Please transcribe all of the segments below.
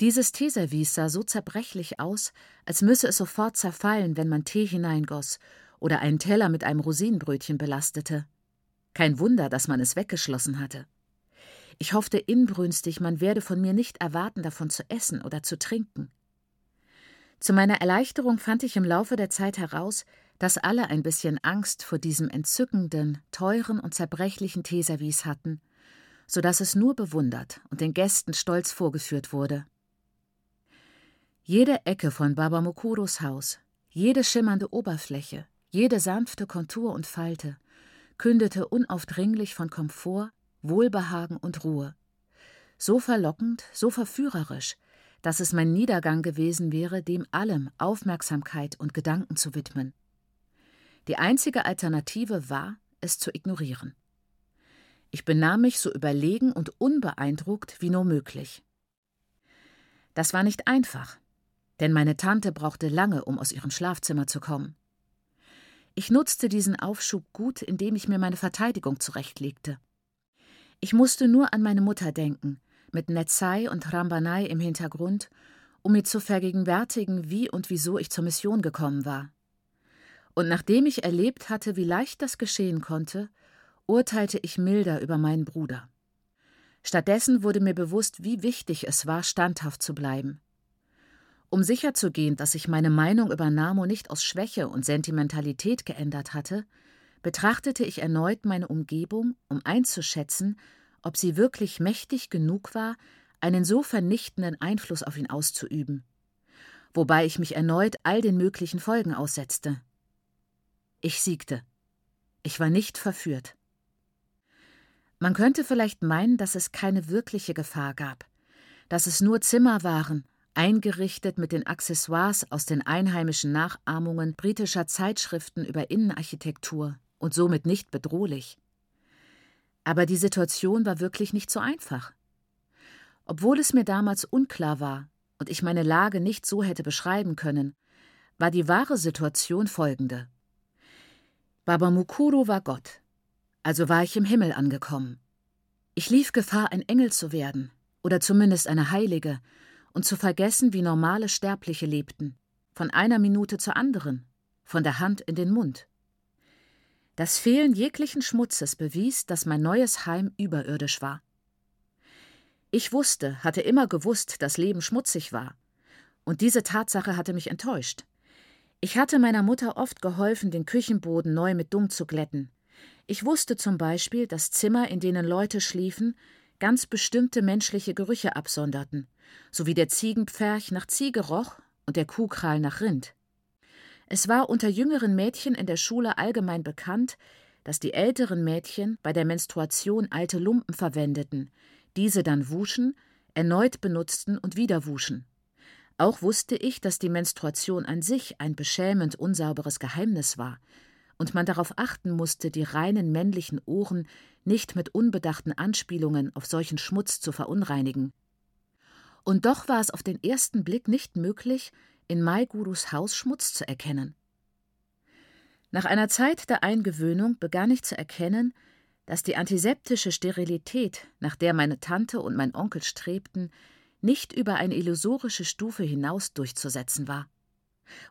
Dieses Teeservice sah so zerbrechlich aus, als müsse es sofort zerfallen, wenn man Tee hineingoss oder einen Teller mit einem Rosinenbrötchen belastete. Kein Wunder, dass man es weggeschlossen hatte. Ich hoffte inbrünstig, man werde von mir nicht erwarten, davon zu essen oder zu trinken. Zu meiner Erleichterung fand ich im Laufe der Zeit heraus, dass alle ein bisschen Angst vor diesem entzückenden, teuren und zerbrechlichen Teeservice hatten, so dass es nur bewundert und den Gästen stolz vorgeführt wurde. Jede Ecke von Baba Mukuros Haus, jede schimmernde Oberfläche, jede sanfte Kontur und Falte kündete unaufdringlich von Komfort, Wohlbehagen und Ruhe. So verlockend, so verführerisch, dass es mein Niedergang gewesen wäre, dem allem Aufmerksamkeit und Gedanken zu widmen. Die einzige Alternative war, es zu ignorieren. Ich benahm mich so überlegen und unbeeindruckt wie nur möglich. Das war nicht einfach, denn meine Tante brauchte lange, um aus ihrem Schlafzimmer zu kommen. Ich nutzte diesen Aufschub gut, indem ich mir meine Verteidigung zurechtlegte. Ich musste nur an meine Mutter denken, mit Netzai und Rambanai im Hintergrund, um mir zu vergegenwärtigen, wie und wieso ich zur Mission gekommen war. Und nachdem ich erlebt hatte, wie leicht das geschehen konnte, urteilte ich milder über meinen Bruder. Stattdessen wurde mir bewusst, wie wichtig es war, standhaft zu bleiben. Um sicherzugehen, dass sich meine Meinung über Namo nicht aus Schwäche und Sentimentalität geändert hatte, betrachtete ich erneut meine Umgebung, um einzuschätzen, ob sie wirklich mächtig genug war, einen so vernichtenden Einfluss auf ihn auszuüben, wobei ich mich erneut all den möglichen Folgen aussetzte. Ich siegte. Ich war nicht verführt. Man könnte vielleicht meinen, dass es keine wirkliche Gefahr gab, dass es nur Zimmer waren, eingerichtet mit den Accessoires aus den einheimischen Nachahmungen britischer Zeitschriften über Innenarchitektur und somit nicht bedrohlich. Aber die Situation war wirklich nicht so einfach. Obwohl es mir damals unklar war und ich meine Lage nicht so hätte beschreiben können, war die wahre Situation folgende. Baba Mukuru war Gott, also war ich im Himmel angekommen. Ich lief Gefahr, ein Engel zu werden, oder zumindest eine Heilige, und zu vergessen, wie normale Sterbliche lebten, von einer Minute zur anderen, von der Hand in den Mund. Das Fehlen jeglichen Schmutzes bewies, dass mein neues Heim überirdisch war. Ich wusste, hatte immer gewusst, dass Leben schmutzig war. Und diese Tatsache hatte mich enttäuscht. Ich hatte meiner Mutter oft geholfen, den Küchenboden neu mit Dung zu glätten. Ich wusste zum Beispiel, dass Zimmer, in denen Leute schliefen, ganz bestimmte menschliche Gerüche absonderten, so wie der Ziegenpferch nach Ziege roch und der Kuhkral nach Rind. Es war unter jüngeren Mädchen in der Schule allgemein bekannt, dass die älteren Mädchen bei der Menstruation alte Lumpen verwendeten, diese dann wuschen, erneut benutzten und wieder wuschen. Auch wusste ich, dass die Menstruation an sich ein beschämend unsauberes Geheimnis war und man darauf achten musste, die reinen männlichen Ohren nicht mit unbedachten Anspielungen auf solchen Schmutz zu verunreinigen. Und doch war es auf den ersten Blick nicht möglich, in Maigurus Haus Schmutz zu erkennen. Nach einer Zeit der Eingewöhnung begann ich zu erkennen, dass die antiseptische Sterilität, nach der meine Tante und mein Onkel strebten, nicht über eine illusorische Stufe hinaus durchzusetzen war.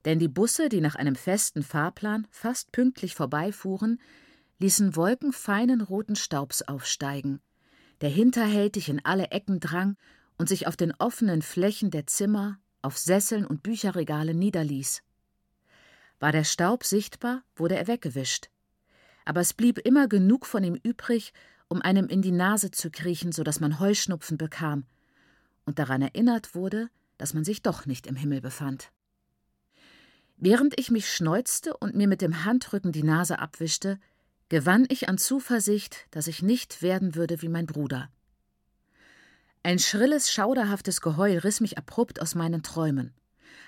Denn die Busse, die nach einem festen Fahrplan fast pünktlich vorbeifuhren, ließen Wolken feinen roten Staubs aufsteigen, der hinterhältig in alle Ecken drang und sich auf den offenen Flächen der Zimmer, auf Sesseln und Bücherregale niederließ. War der Staub sichtbar, wurde er weggewischt. Aber es blieb immer genug von ihm übrig, um einem in die Nase zu kriechen, so dass man Heuschnupfen bekam und daran erinnert wurde, dass man sich doch nicht im Himmel befand. Während ich mich schneuzte und mir mit dem Handrücken die Nase abwischte, gewann ich an Zuversicht, dass ich nicht werden würde wie mein Bruder. Ein schrilles, schauderhaftes Geheul riss mich abrupt aus meinen Träumen.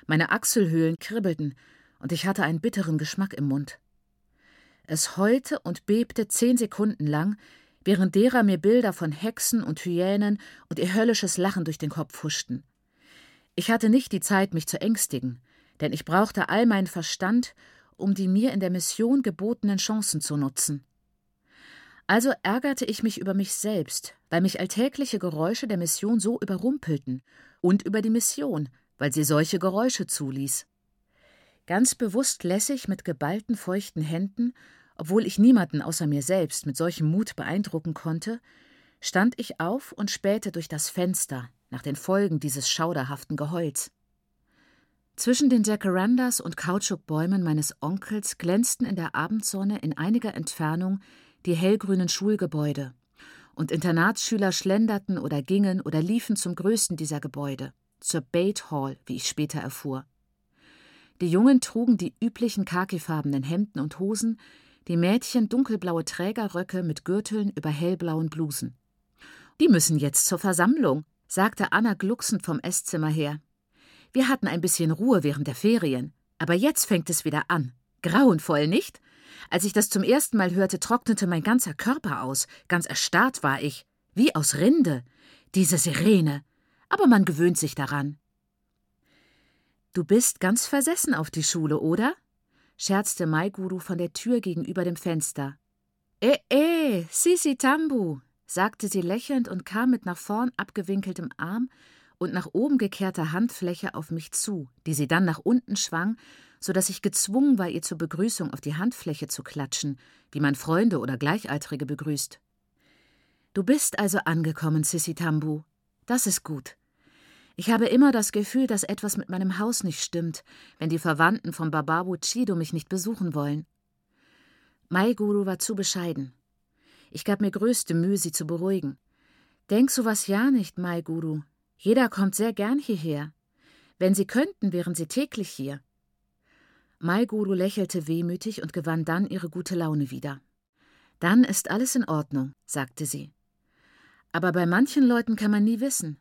Meine Achselhöhlen kribbelten und ich hatte einen bitteren Geschmack im Mund. Es heulte und bebte zehn Sekunden lang, während derer mir Bilder von Hexen und Hyänen und ihr höllisches Lachen durch den Kopf huschten. Ich hatte nicht die Zeit, mich zu ängstigen, denn ich brauchte all meinen Verstand, um die mir in der Mission gebotenen Chancen zu nutzen. Also ärgerte ich mich über mich selbst, weil mich alltägliche Geräusche der Mission so überrumpelten, und über die Mission, weil sie solche Geräusche zuließ. Ganz bewusst lässig mit geballten feuchten Händen, obwohl ich niemanden außer mir selbst mit solchem Mut beeindrucken konnte, stand ich auf und spähte durch das Fenster nach den Folgen dieses schauderhaften Geheuls. Zwischen den Jacarandas und Kautschukbäumen meines Onkels glänzten in der Abendsonne in einiger Entfernung die hellgrünen Schulgebäude, und Internatsschüler schlenderten oder gingen oder liefen zum größten dieser Gebäude, zur Bait Hall, wie ich später erfuhr. Die Jungen trugen die üblichen khakifarbenen Hemden und Hosen, die Mädchen dunkelblaue Trägerröcke mit Gürteln über hellblauen Blusen. Die müssen jetzt zur Versammlung, sagte Anna glucksend vom Esszimmer her. Wir hatten ein bisschen Ruhe während der Ferien, aber jetzt fängt es wieder an. Grauenvoll, nicht? Als ich das zum ersten Mal hörte, trocknete mein ganzer Körper aus, ganz erstarrt war ich, wie aus Rinde. Diese Sirene. Aber man gewöhnt sich daran. Du bist ganz versessen auf die Schule, oder? scherzte Maiguru von der Tür gegenüber dem Fenster. Eh, eh, Sisi Tambu, sagte sie lächelnd und kam mit nach vorn abgewinkeltem Arm und nach oben gekehrter Handfläche auf mich zu, die sie dann nach unten schwang, so dass ich gezwungen war, ihr zur Begrüßung auf die Handfläche zu klatschen, wie man Freunde oder Gleichaltrige begrüßt. Du bist also angekommen, Sissi Tambu. Das ist gut. Ich habe immer das Gefühl, dass etwas mit meinem Haus nicht stimmt, wenn die Verwandten von Bababu Chido mich nicht besuchen wollen. Maiguru war zu bescheiden. Ich gab mir größte Mühe, sie zu beruhigen. Denk sowas ja nicht, Mai Guru. Jeder kommt sehr gern hierher. Wenn Sie könnten, wären Sie täglich hier. Mai Guru lächelte wehmütig und gewann dann ihre gute Laune wieder. Dann ist alles in Ordnung, sagte sie. Aber bei manchen Leuten kann man nie wissen.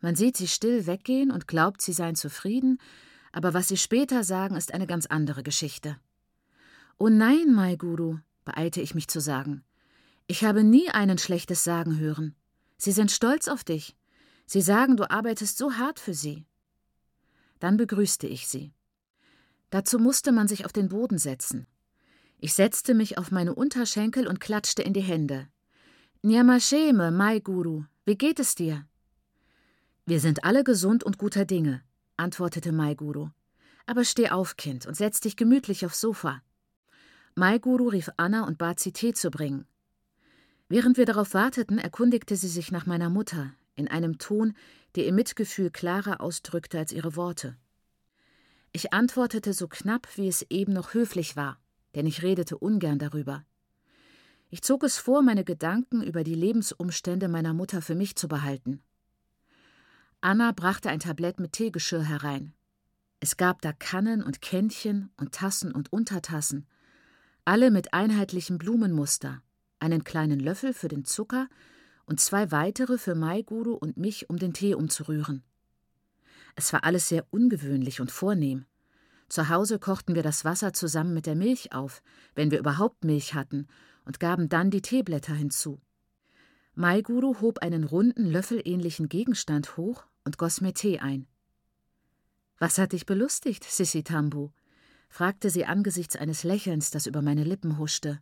Man sieht sie still weggehen und glaubt, sie seien zufrieden, aber was sie später sagen, ist eine ganz andere Geschichte. Oh nein, Mai Guru, beeilte ich mich zu sagen. Ich habe nie einen schlechtes Sagen hören. Sie sind stolz auf dich. Sie sagen, du arbeitest so hart für sie. Dann begrüßte ich sie. Dazu musste man sich auf den Boden setzen. Ich setzte mich auf meine Unterschenkel und klatschte in die Hände. Nyamasheme, Mai Guru, wie geht es dir? Wir sind alle gesund und guter Dinge, antwortete Mai Guru. Aber steh auf, Kind, und setz dich gemütlich aufs Sofa. Mai Guru rief Anna und bat sie Tee zu bringen. Während wir darauf warteten, erkundigte sie sich nach meiner Mutter, in einem Ton, der ihr Mitgefühl klarer ausdrückte als ihre Worte. Ich antwortete so knapp, wie es eben noch höflich war, denn ich redete ungern darüber. Ich zog es vor, meine Gedanken über die Lebensumstände meiner Mutter für mich zu behalten. Anna brachte ein Tablett mit Teegeschirr herein. Es gab da Kannen und Kännchen und Tassen und Untertassen, alle mit einheitlichem Blumenmuster, einen kleinen Löffel für den Zucker und zwei weitere für Maiguru und mich, um den Tee umzurühren. Es war alles sehr ungewöhnlich und vornehm. Zu Hause kochten wir das Wasser zusammen mit der Milch auf, wenn wir überhaupt Milch hatten, und gaben dann die Teeblätter hinzu. Maiguru hob einen runden, löffelähnlichen Gegenstand hoch und goss mir Tee ein. Was hat dich belustigt, Sissi Tambu? fragte sie angesichts eines Lächelns, das über meine Lippen huschte.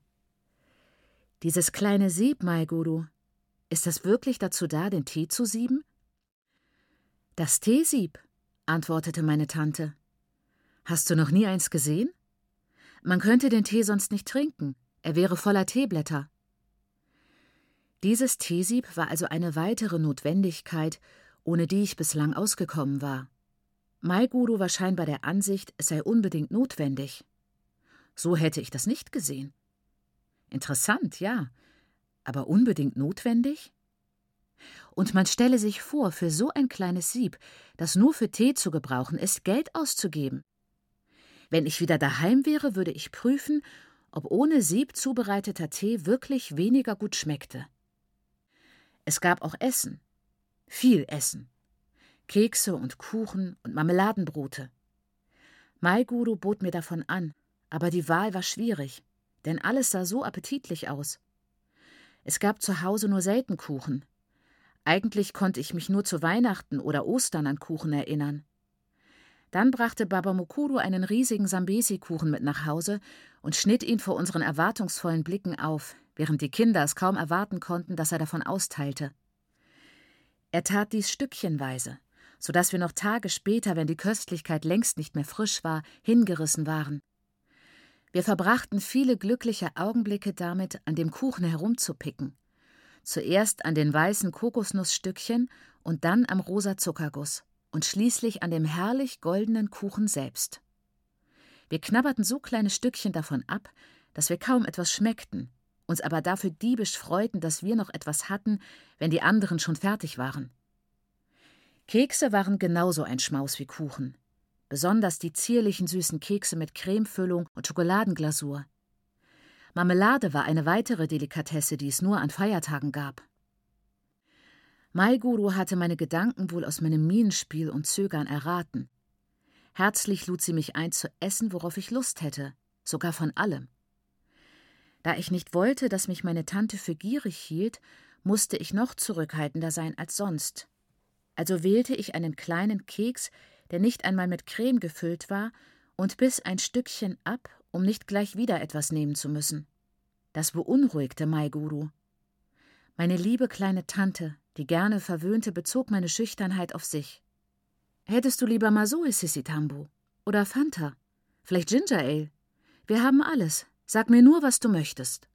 Dieses kleine Sieb, Maiguru, ist das wirklich dazu da, den Tee zu sieben? Das Teesieb, antwortete meine Tante. Hast du noch nie eins gesehen? Man könnte den Tee sonst nicht trinken, er wäre voller Teeblätter. Dieses Teesieb war also eine weitere Notwendigkeit, ohne die ich bislang ausgekommen war. Maiguru war scheinbar der Ansicht, es sei unbedingt notwendig. So hätte ich das nicht gesehen. Interessant, ja, aber unbedingt notwendig? Und man stelle sich vor, für so ein kleines Sieb, das nur für Tee zu gebrauchen ist, Geld auszugeben. Wenn ich wieder daheim wäre, würde ich prüfen, ob ohne Sieb zubereiteter Tee wirklich weniger gut schmeckte. Es gab auch Essen, viel Essen, Kekse und Kuchen und Marmeladenbrote. Maiguru bot mir davon an, aber die Wahl war schwierig denn alles sah so appetitlich aus. Es gab zu Hause nur selten Kuchen. Eigentlich konnte ich mich nur zu Weihnachten oder Ostern an Kuchen erinnern. Dann brachte Baba Mukuru einen riesigen Sambesi-Kuchen mit nach Hause und schnitt ihn vor unseren erwartungsvollen Blicken auf, während die Kinder es kaum erwarten konnten, dass er davon austeilte. Er tat dies stückchenweise, so dass wir noch Tage später, wenn die Köstlichkeit längst nicht mehr frisch war, hingerissen waren. Wir verbrachten viele glückliche Augenblicke damit, an dem Kuchen herumzupicken. Zuerst an den weißen Kokosnussstückchen und dann am rosa Zuckerguss und schließlich an dem herrlich goldenen Kuchen selbst. Wir knabberten so kleine Stückchen davon ab, dass wir kaum etwas schmeckten, uns aber dafür diebisch freuten, dass wir noch etwas hatten, wenn die anderen schon fertig waren. Kekse waren genauso ein Schmaus wie Kuchen, besonders die zierlichen süßen Kekse mit Cremefüllung und Schokoladenglasur. Marmelade war eine weitere Delikatesse, die es nur an Feiertagen gab. Maiguru hatte meine Gedanken wohl aus meinem Mienenspiel und Zögern erraten. Herzlich lud sie mich ein zu essen, worauf ich Lust hätte, sogar von allem. Da ich nicht wollte, dass mich meine Tante für gierig hielt, musste ich noch zurückhaltender sein als sonst. Also wählte ich einen kleinen Keks, der nicht einmal mit Creme gefüllt war, und biss ein Stückchen ab, um nicht gleich wieder etwas nehmen zu müssen. Das beunruhigte Maiguru. Meine liebe kleine Tante, die gerne verwöhnte, bezog meine Schüchternheit auf sich. Hättest du lieber Masui Sisitambu oder Fanta, vielleicht Ginger Ale? Wir haben alles, Sag mir nur, was du möchtest.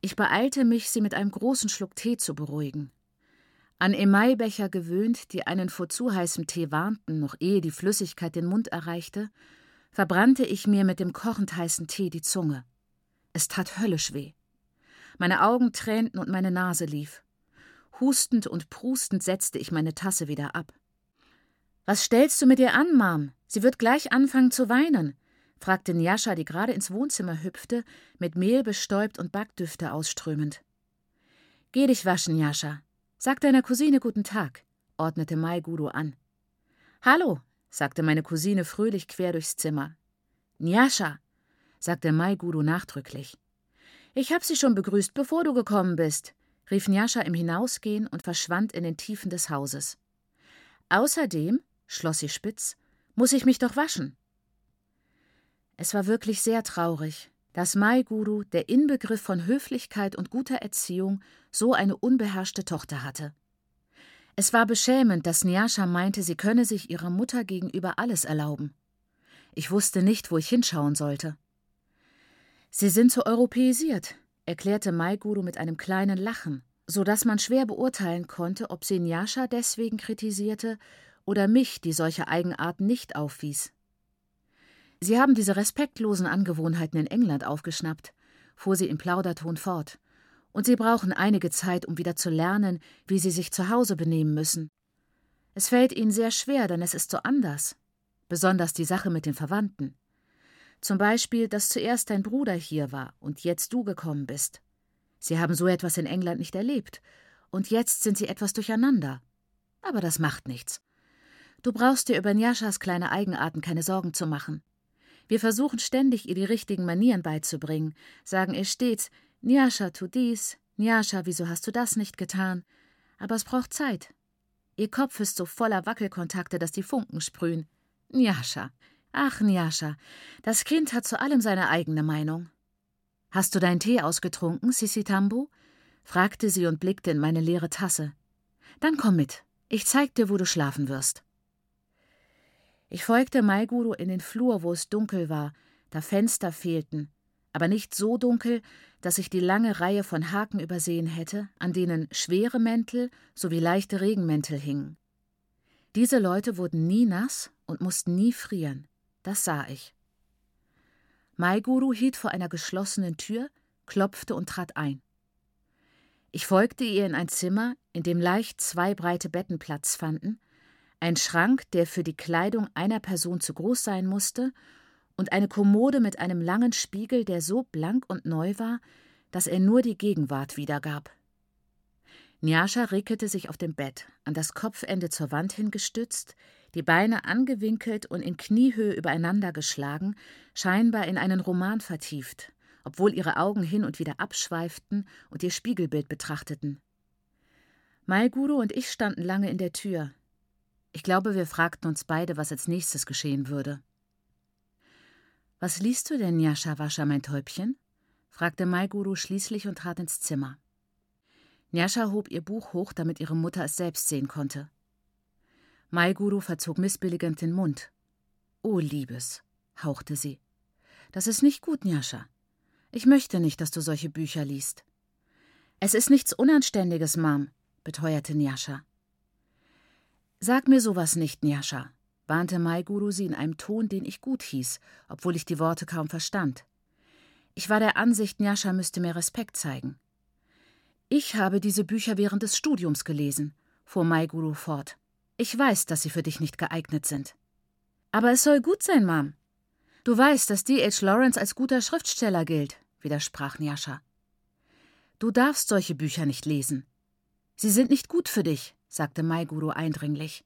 Ich beeilte mich, sie mit einem großen Schluck Tee zu beruhigen. An Emaibecher gewöhnt, die einen vor zu heißem Tee warnten, noch ehe die Flüssigkeit den Mund erreichte, verbrannte ich mir mit dem kochend heißen Tee die Zunge. Es tat höllisch weh. Meine Augen tränten und meine Nase lief. Hustend und prustend setzte ich meine Tasse wieder ab. Was stellst du mit ihr an, Mom? Sie wird gleich anfangen zu weinen fragte Njascha, die gerade ins Wohnzimmer hüpfte, mit Mehl bestäubt und Backdüfte ausströmend. Geh dich waschen, Njascha. Sag deiner Cousine guten Tag, ordnete Mai Gudo an. Hallo, sagte meine Cousine fröhlich quer durchs Zimmer. Njascha, sagte Mai Gudo nachdrücklich. Ich hab sie schon begrüßt, bevor du gekommen bist, rief Njascha im Hinausgehen und verschwand in den Tiefen des Hauses. Außerdem, schloss sie spitz, muss ich mich doch waschen. Es war wirklich sehr traurig, dass Mai Guru, der Inbegriff von Höflichkeit und guter Erziehung, so eine unbeherrschte Tochter hatte. Es war beschämend, dass Nyasha meinte, sie könne sich ihrer Mutter gegenüber alles erlauben. Ich wusste nicht, wo ich hinschauen sollte. Sie sind zu europäisiert, erklärte Mai Guru mit einem kleinen Lachen, so dass man schwer beurteilen konnte, ob sie Nyasha deswegen kritisierte oder mich, die solche Eigenarten nicht aufwies. Sie haben diese respektlosen Angewohnheiten in England aufgeschnappt, fuhr sie im Plauderton fort, und Sie brauchen einige Zeit, um wieder zu lernen, wie Sie sich zu Hause benehmen müssen. Es fällt Ihnen sehr schwer, denn es ist so anders. Besonders die Sache mit den Verwandten. Zum Beispiel, dass zuerst dein Bruder hier war und jetzt du gekommen bist. Sie haben so etwas in England nicht erlebt, und jetzt sind sie etwas durcheinander. Aber das macht nichts. Du brauchst dir über Njaschas kleine Eigenarten keine Sorgen zu machen. Wir versuchen ständig, ihr die richtigen Manieren beizubringen, sagen ihr stets, Nyasha, tu dies, Nyasha, wieso hast du das nicht getan? Aber es braucht Zeit. Ihr Kopf ist so voller Wackelkontakte, dass die Funken sprühen. Nyasha, ach Nyasha, das Kind hat zu allem seine eigene Meinung. Hast du deinen Tee ausgetrunken, Sisi Tambu? fragte sie und blickte in meine leere Tasse. Dann komm mit, ich zeig dir, wo du schlafen wirst. Ich folgte Maiguru in den Flur, wo es dunkel war, da Fenster fehlten, aber nicht so dunkel, dass ich die lange Reihe von Haken übersehen hätte, an denen schwere Mäntel sowie leichte Regenmäntel hingen. Diese Leute wurden nie nass und mussten nie frieren, das sah ich. Maiguru hielt vor einer geschlossenen Tür, klopfte und trat ein. Ich folgte ihr in ein Zimmer, in dem leicht zwei breite Betten Platz fanden, ein Schrank, der für die Kleidung einer Person zu groß sein musste, und eine Kommode mit einem langen Spiegel, der so blank und neu war, dass er nur die Gegenwart wiedergab. Njascha rickelte sich auf dem Bett, an das Kopfende zur Wand hingestützt, die Beine angewinkelt und in Kniehöhe übereinander geschlagen, scheinbar in einen Roman vertieft, obwohl ihre Augen hin und wieder abschweiften und ihr Spiegelbild betrachteten. Maiguru und ich standen lange in der Tür, ich glaube, wir fragten uns beide, was als nächstes geschehen würde. Was liest du denn, Jascha Wascha, mein Täubchen? fragte Maiguru schließlich und trat ins Zimmer. Nyasha hob ihr Buch hoch, damit ihre Mutter es selbst sehen konnte. Maiguru verzog missbilligend den Mund. Oh, Liebes, hauchte sie. Das ist nicht gut, Nyasha. Ich möchte nicht, dass du solche Bücher liest. Es ist nichts Unanständiges, Mom, beteuerte Nyasha. Sag mir sowas nicht, Nyasha, warnte Maiguru sie in einem Ton, den ich gut hieß, obwohl ich die Worte kaum verstand. Ich war der Ansicht, Nyasha müsste mir Respekt zeigen. Ich habe diese Bücher während des Studiums gelesen, fuhr Maiguru fort. Ich weiß, dass sie für dich nicht geeignet sind. Aber es soll gut sein, Mom. Du weißt, dass D.H. Lawrence als guter Schriftsteller gilt, widersprach Nyasha. Du darfst solche Bücher nicht lesen. Sie sind nicht gut für dich, sagte Maiguru eindringlich.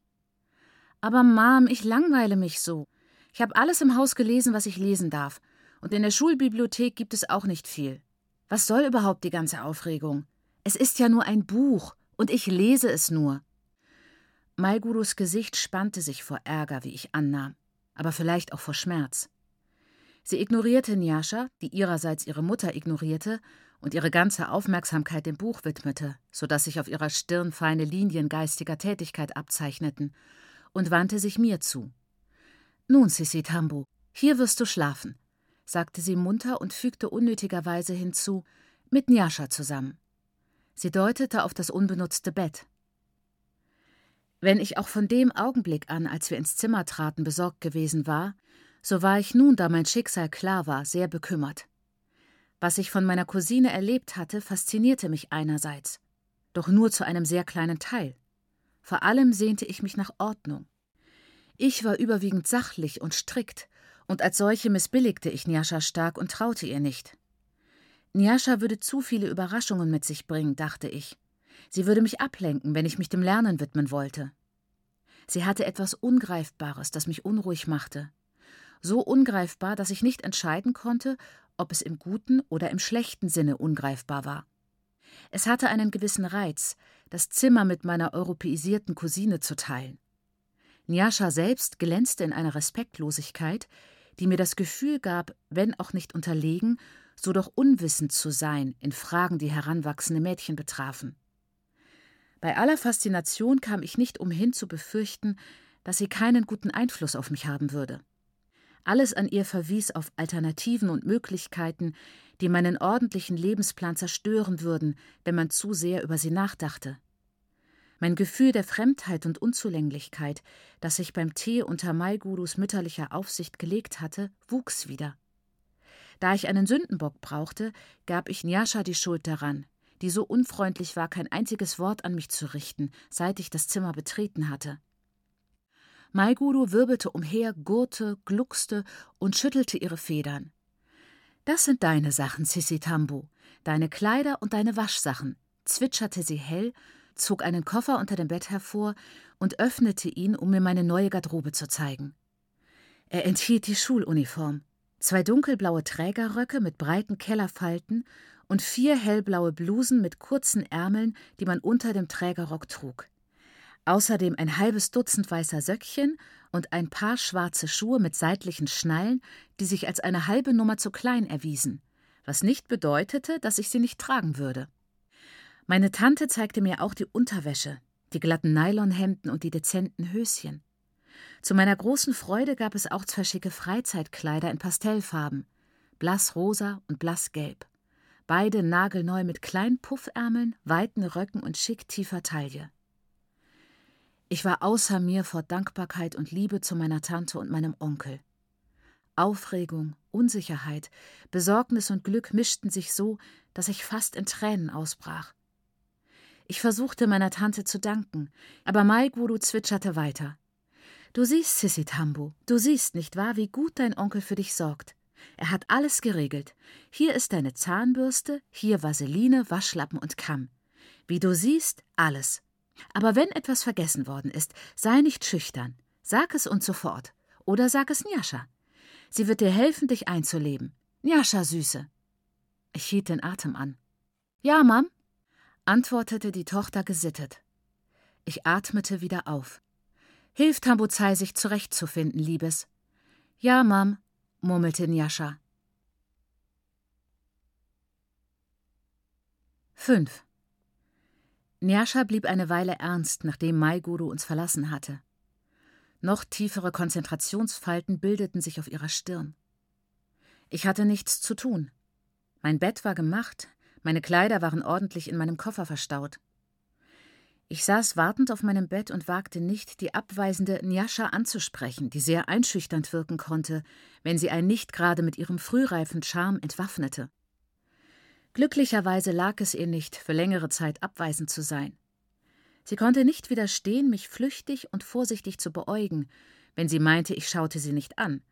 Aber Mom, ich langweile mich so. Ich habe alles im Haus gelesen, was ich lesen darf, und in der Schulbibliothek gibt es auch nicht viel. Was soll überhaupt die ganze Aufregung? Es ist ja nur ein Buch, und ich lese es nur. Maigurus Gesicht spannte sich vor Ärger, wie ich annahm, aber vielleicht auch vor Schmerz. Sie ignorierte Nyasha, die ihrerseits ihre Mutter ignorierte und ihre ganze Aufmerksamkeit dem Buch widmete, so dass sich auf ihrer Stirn feine Linien geistiger Tätigkeit abzeichneten, und wandte sich mir zu. Nun, Sissi Tambu, hier wirst du schlafen, sagte sie munter und fügte unnötigerweise hinzu, mit Nyasha zusammen. Sie deutete auf das unbenutzte Bett. Wenn ich auch von dem Augenblick an, als wir ins Zimmer traten, besorgt gewesen war, so war ich nun, da mein Schicksal klar war, sehr bekümmert. Was ich von meiner Cousine erlebt hatte, faszinierte mich einerseits, doch nur zu einem sehr kleinen Teil. Vor allem sehnte ich mich nach Ordnung. Ich war überwiegend sachlich und strikt, und als solche missbilligte ich Nyasha stark und traute ihr nicht. Nyasha würde zu viele Überraschungen mit sich bringen, dachte ich. Sie würde mich ablenken, wenn ich mich dem Lernen widmen wollte. Sie hatte etwas Ungreifbares, das mich unruhig machte. So ungreifbar, dass ich nicht entscheiden konnte, ob es im guten oder im schlechten Sinne ungreifbar war. Es hatte einen gewissen Reiz, das Zimmer mit meiner europäisierten Cousine zu teilen. Nyasha selbst glänzte in einer Respektlosigkeit, die mir das Gefühl gab, wenn auch nicht unterlegen, so doch unwissend zu sein in Fragen, die heranwachsende Mädchen betrafen. Bei aller Faszination kam ich nicht umhin zu befürchten, dass sie keinen guten Einfluss auf mich haben würde. Alles an ihr verwies auf Alternativen und Möglichkeiten, die meinen ordentlichen Lebensplan zerstören würden, wenn man zu sehr über sie nachdachte. Mein Gefühl der Fremdheit und Unzulänglichkeit, das sich beim Tee unter Maigurus mütterlicher Aufsicht gelegt hatte, wuchs wieder. Da ich einen Sündenbock brauchte, gab ich Nyasha die Schuld daran, die so unfreundlich war, kein einziges Wort an mich zu richten, seit ich das Zimmer betreten hatte. Maiguru wirbelte umher, gurrte, gluckste und schüttelte ihre Federn. Das sind deine Sachen, Sissi Tambu, deine Kleider und deine Waschsachen, zwitscherte sie hell, zog einen Koffer unter dem Bett hervor und öffnete ihn, um mir meine neue Garderobe zu zeigen. Er enthielt die Schuluniform, zwei dunkelblaue Trägerröcke mit breiten Kellerfalten und vier hellblaue Blusen mit kurzen Ärmeln, die man unter dem Trägerrock trug. Außerdem ein halbes Dutzend weißer Söckchen und ein paar schwarze Schuhe mit seitlichen Schnallen, die sich als eine halbe Nummer zu klein erwiesen, was nicht bedeutete, dass ich sie nicht tragen würde. Meine Tante zeigte mir auch die Unterwäsche, die glatten Nylonhemden und die dezenten Höschen. Zu meiner großen Freude gab es auch zwei schicke Freizeitkleider in Pastellfarben, blassrosa und blassgelb beide nagelneu mit kleinen Puffärmeln, weiten Röcken und schick tiefer Taille. Ich war außer mir vor Dankbarkeit und Liebe zu meiner Tante und meinem Onkel. Aufregung, Unsicherheit, Besorgnis und Glück mischten sich so, dass ich fast in Tränen ausbrach. Ich versuchte meiner Tante zu danken, aber Maiguru zwitscherte weiter. Du siehst, Sissi Tambu, du siehst nicht wahr, wie gut dein Onkel für dich sorgt. Er hat alles geregelt. Hier ist deine Zahnbürste, hier Vaseline, Waschlappen und Kamm. Wie du siehst, alles. Aber wenn etwas vergessen worden ist, sei nicht schüchtern. Sag es uns sofort. Oder sag es Njascha. Sie wird dir helfen, dich einzuleben. Njascha, Süße. Ich hielt den Atem an. Ja, Mam, antwortete die Tochter gesittet. Ich atmete wieder auf. Hilf Tambuzai, sich zurechtzufinden, Liebes. Ja, Mam, murmelte Njascha. 5. Nyasha blieb eine Weile ernst, nachdem Maiguru uns verlassen hatte. Noch tiefere Konzentrationsfalten bildeten sich auf ihrer Stirn. Ich hatte nichts zu tun. Mein Bett war gemacht, meine Kleider waren ordentlich in meinem Koffer verstaut. Ich saß wartend auf meinem Bett und wagte nicht, die abweisende Nyasha anzusprechen, die sehr einschüchternd wirken konnte, wenn sie einen nicht gerade mit ihrem frühreifen Charme entwaffnete. Glücklicherweise lag es ihr nicht, für längere Zeit abweisend zu sein. Sie konnte nicht widerstehen, mich flüchtig und vorsichtig zu beäugen, wenn sie meinte, ich schaute sie nicht an,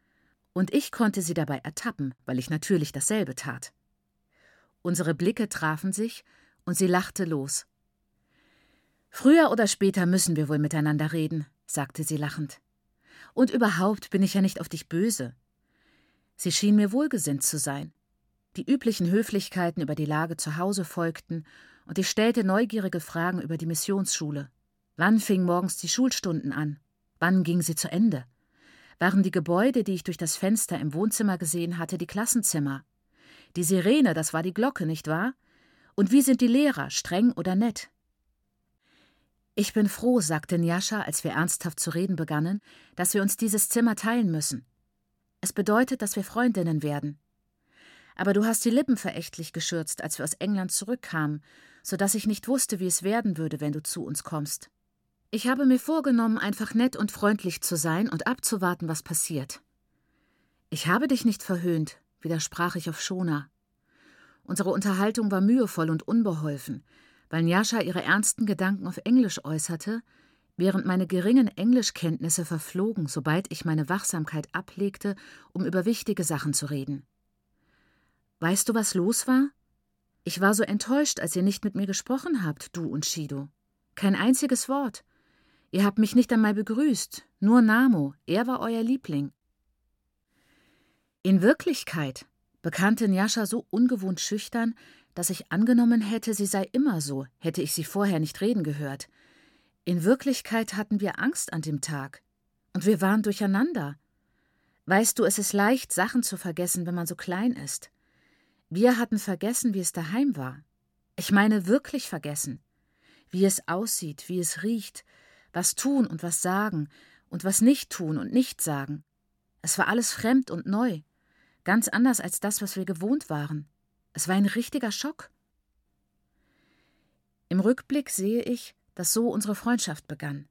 und ich konnte sie dabei ertappen, weil ich natürlich dasselbe tat. Unsere Blicke trafen sich, und sie lachte los. Früher oder später müssen wir wohl miteinander reden, sagte sie lachend. Und überhaupt bin ich ja nicht auf dich böse. Sie schien mir wohlgesinnt zu sein. Die üblichen Höflichkeiten über die Lage zu Hause folgten, und ich stellte neugierige Fragen über die Missionsschule. Wann fingen morgens die Schulstunden an? Wann ging sie zu Ende? Waren die Gebäude, die ich durch das Fenster im Wohnzimmer gesehen hatte, die Klassenzimmer? Die Sirene, das war die Glocke, nicht wahr? Und wie sind die Lehrer, streng oder nett? Ich bin froh, sagte Njascha, als wir ernsthaft zu reden begannen, dass wir uns dieses Zimmer teilen müssen. Es bedeutet, dass wir Freundinnen werden aber du hast die Lippen verächtlich geschürzt, als wir aus England zurückkamen, so dass ich nicht wusste, wie es werden würde, wenn du zu uns kommst. Ich habe mir vorgenommen, einfach nett und freundlich zu sein und abzuwarten, was passiert. Ich habe dich nicht verhöhnt, widersprach ich auf Shona. Unsere Unterhaltung war mühevoll und unbeholfen, weil Njascha ihre ernsten Gedanken auf Englisch äußerte, während meine geringen Englischkenntnisse verflogen, sobald ich meine Wachsamkeit ablegte, um über wichtige Sachen zu reden. Weißt du, was los war? Ich war so enttäuscht, als ihr nicht mit mir gesprochen habt, du und Shido. Kein einziges Wort. Ihr habt mich nicht einmal begrüßt, nur Namo, er war euer Liebling. In Wirklichkeit bekannte Njascha so ungewohnt schüchtern, dass ich angenommen hätte, sie sei immer so, hätte ich sie vorher nicht reden gehört. In Wirklichkeit hatten wir Angst an dem Tag. Und wir waren durcheinander. Weißt du, es ist leicht, Sachen zu vergessen, wenn man so klein ist. Wir hatten vergessen, wie es daheim war. Ich meine wirklich vergessen. Wie es aussieht, wie es riecht, was tun und was sagen und was nicht tun und nicht sagen. Es war alles fremd und neu, ganz anders als das, was wir gewohnt waren. Es war ein richtiger Schock. Im Rückblick sehe ich, dass so unsere Freundschaft begann.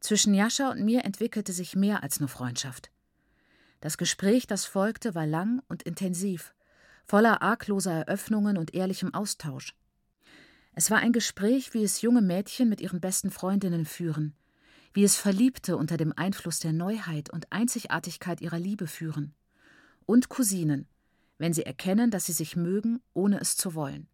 Zwischen Jascha und mir entwickelte sich mehr als nur Freundschaft. Das Gespräch, das folgte, war lang und intensiv voller argloser Eröffnungen und ehrlichem Austausch. Es war ein Gespräch, wie es junge Mädchen mit ihren besten Freundinnen führen, wie es Verliebte unter dem Einfluss der Neuheit und Einzigartigkeit ihrer Liebe führen, und Cousinen, wenn sie erkennen, dass sie sich mögen, ohne es zu wollen.